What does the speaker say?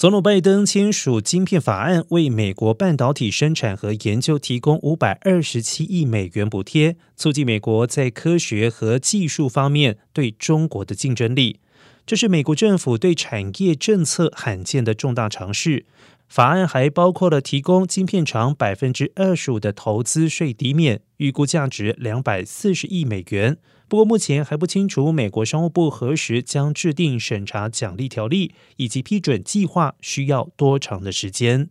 总统拜登签署晶片法案，为美国半导体生产和研究提供五百二十七亿美元补贴，促进美国在科学和技术方面对中国的竞争力。这是美国政府对产业政策罕见的重大尝试。法案还包括了提供晶片厂百分之二十五的投资税抵免，预估价值两百四十亿美元。不过目前还不清楚美国商务部何时将制定审查奖励条例，以及批准计划需要多长的时间。